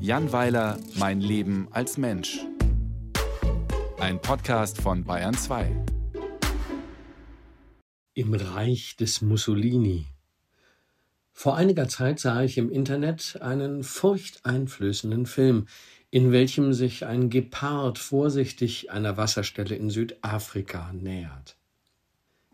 Jan Weiler, Mein Leben als Mensch. Ein Podcast von Bayern 2. Im Reich des Mussolini. Vor einiger Zeit sah ich im Internet einen furchteinflößenden Film, in welchem sich ein Gepard vorsichtig einer Wasserstelle in Südafrika nähert.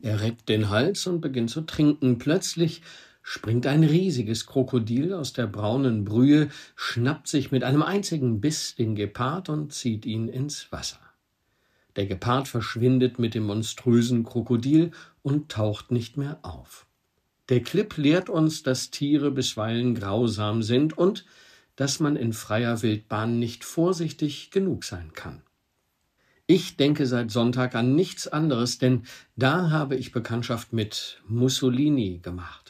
Er reckt den Hals und beginnt zu trinken. Plötzlich springt ein riesiges Krokodil aus der braunen Brühe, schnappt sich mit einem einzigen Biss den Gepard und zieht ihn ins Wasser. Der Gepard verschwindet mit dem monströsen Krokodil und taucht nicht mehr auf. Der Clip lehrt uns, dass Tiere bisweilen grausam sind und dass man in freier Wildbahn nicht vorsichtig genug sein kann. Ich denke seit Sonntag an nichts anderes, denn da habe ich Bekanntschaft mit Mussolini gemacht.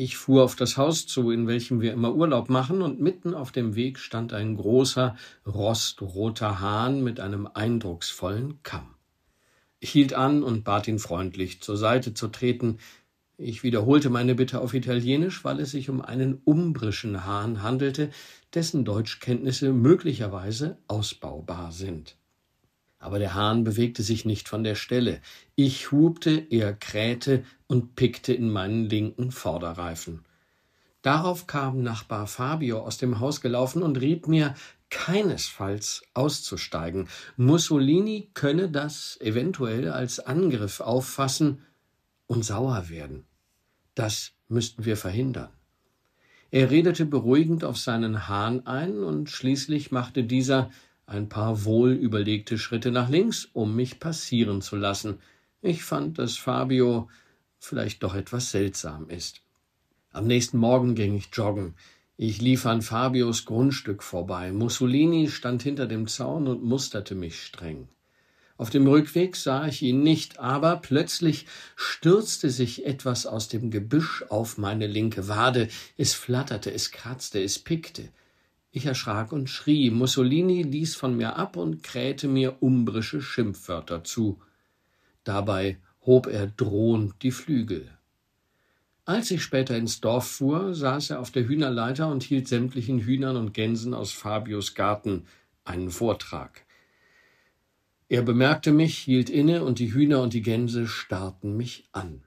Ich fuhr auf das Haus zu, in welchem wir immer Urlaub machen, und mitten auf dem Weg stand ein großer, rostroter Hahn mit einem eindrucksvollen Kamm. Ich hielt an und bat ihn freundlich, zur Seite zu treten. Ich wiederholte meine Bitte auf Italienisch, weil es sich um einen umbrischen Hahn handelte, dessen Deutschkenntnisse möglicherweise ausbaubar sind aber der Hahn bewegte sich nicht von der Stelle. Ich hubte, er krähte und pickte in meinen linken Vorderreifen. Darauf kam Nachbar Fabio aus dem Haus gelaufen und riet mir, keinesfalls auszusteigen. Mussolini könne das eventuell als Angriff auffassen und sauer werden. Das müssten wir verhindern. Er redete beruhigend auf seinen Hahn ein, und schließlich machte dieser ein paar wohlüberlegte Schritte nach links, um mich passieren zu lassen. Ich fand, dass Fabio vielleicht doch etwas seltsam ist. Am nächsten Morgen ging ich joggen. Ich lief an Fabios Grundstück vorbei. Mussolini stand hinter dem Zaun und musterte mich streng. Auf dem Rückweg sah ich ihn nicht, aber plötzlich stürzte sich etwas aus dem Gebüsch auf meine linke Wade. Es flatterte, es kratzte, es pickte. Ich erschrak und schrie. Mussolini ließ von mir ab und krähte mir umbrische Schimpfwörter zu. Dabei hob er drohend die Flügel. Als ich später ins Dorf fuhr, saß er auf der Hühnerleiter und hielt sämtlichen Hühnern und Gänsen aus Fabius Garten einen Vortrag. Er bemerkte mich, hielt inne, und die Hühner und die Gänse starrten mich an.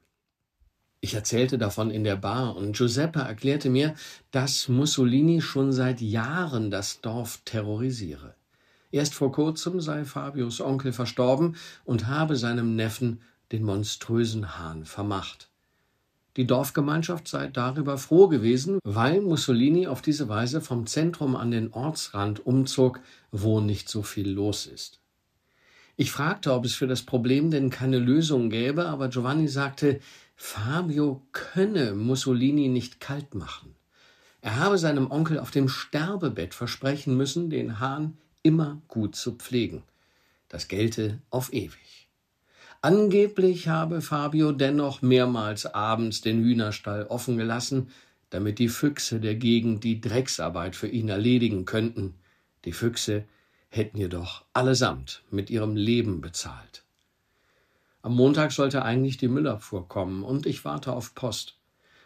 Ich erzählte davon in der Bar und Giuseppe erklärte mir, dass Mussolini schon seit Jahren das Dorf terrorisiere. Erst vor kurzem sei Fabius Onkel verstorben und habe seinem Neffen den monströsen Hahn vermacht. Die Dorfgemeinschaft sei darüber froh gewesen, weil Mussolini auf diese Weise vom Zentrum an den Ortsrand umzog, wo nicht so viel los ist. Ich fragte, ob es für das Problem denn keine Lösung gäbe, aber Giovanni sagte, Fabio könne Mussolini nicht kalt machen. Er habe seinem Onkel auf dem Sterbebett versprechen müssen, den Hahn immer gut zu pflegen. Das gelte auf ewig. Angeblich habe Fabio dennoch mehrmals abends den Hühnerstall offen gelassen, damit die Füchse der Gegend die Drecksarbeit für ihn erledigen könnten. Die Füchse hätten jedoch allesamt mit ihrem Leben bezahlt. Am Montag sollte eigentlich die Müllabfuhr kommen und ich warte auf Post.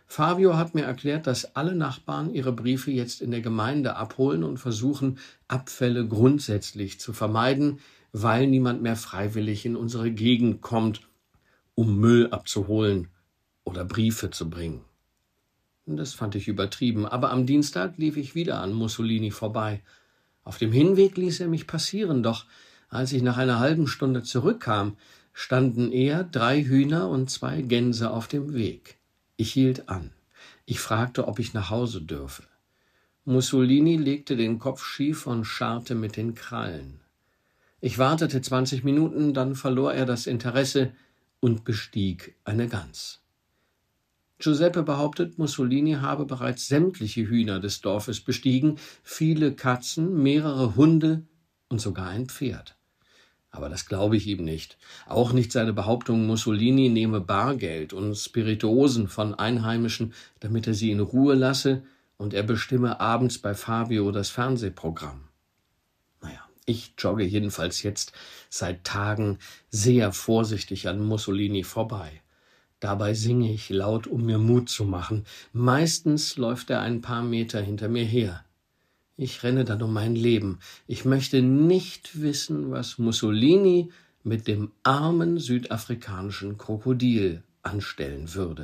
Fabio hat mir erklärt, dass alle Nachbarn ihre Briefe jetzt in der Gemeinde abholen und versuchen, Abfälle grundsätzlich zu vermeiden, weil niemand mehr freiwillig in unsere Gegend kommt, um Müll abzuholen oder Briefe zu bringen. Das fand ich übertrieben, aber am Dienstag lief ich wieder an Mussolini vorbei. Auf dem Hinweg ließ er mich passieren, doch als ich nach einer halben Stunde zurückkam, standen er, drei Hühner und zwei Gänse auf dem Weg. Ich hielt an. Ich fragte, ob ich nach Hause dürfe. Mussolini legte den Kopf schief und scharrte mit den Krallen. Ich wartete zwanzig Minuten, dann verlor er das Interesse und bestieg eine Gans. Giuseppe behauptet, Mussolini habe bereits sämtliche Hühner des Dorfes bestiegen, viele Katzen, mehrere Hunde und sogar ein Pferd. Aber das glaube ich ihm nicht. Auch nicht seine Behauptung, Mussolini nehme Bargeld und Spirituosen von Einheimischen, damit er sie in Ruhe lasse und er bestimme abends bei Fabio das Fernsehprogramm. Naja, ich jogge jedenfalls jetzt seit Tagen sehr vorsichtig an Mussolini vorbei. Dabei singe ich laut, um mir Mut zu machen. Meistens läuft er ein paar Meter hinter mir her. Ich renne dann um mein Leben. Ich möchte nicht wissen, was Mussolini mit dem armen südafrikanischen Krokodil anstellen würde.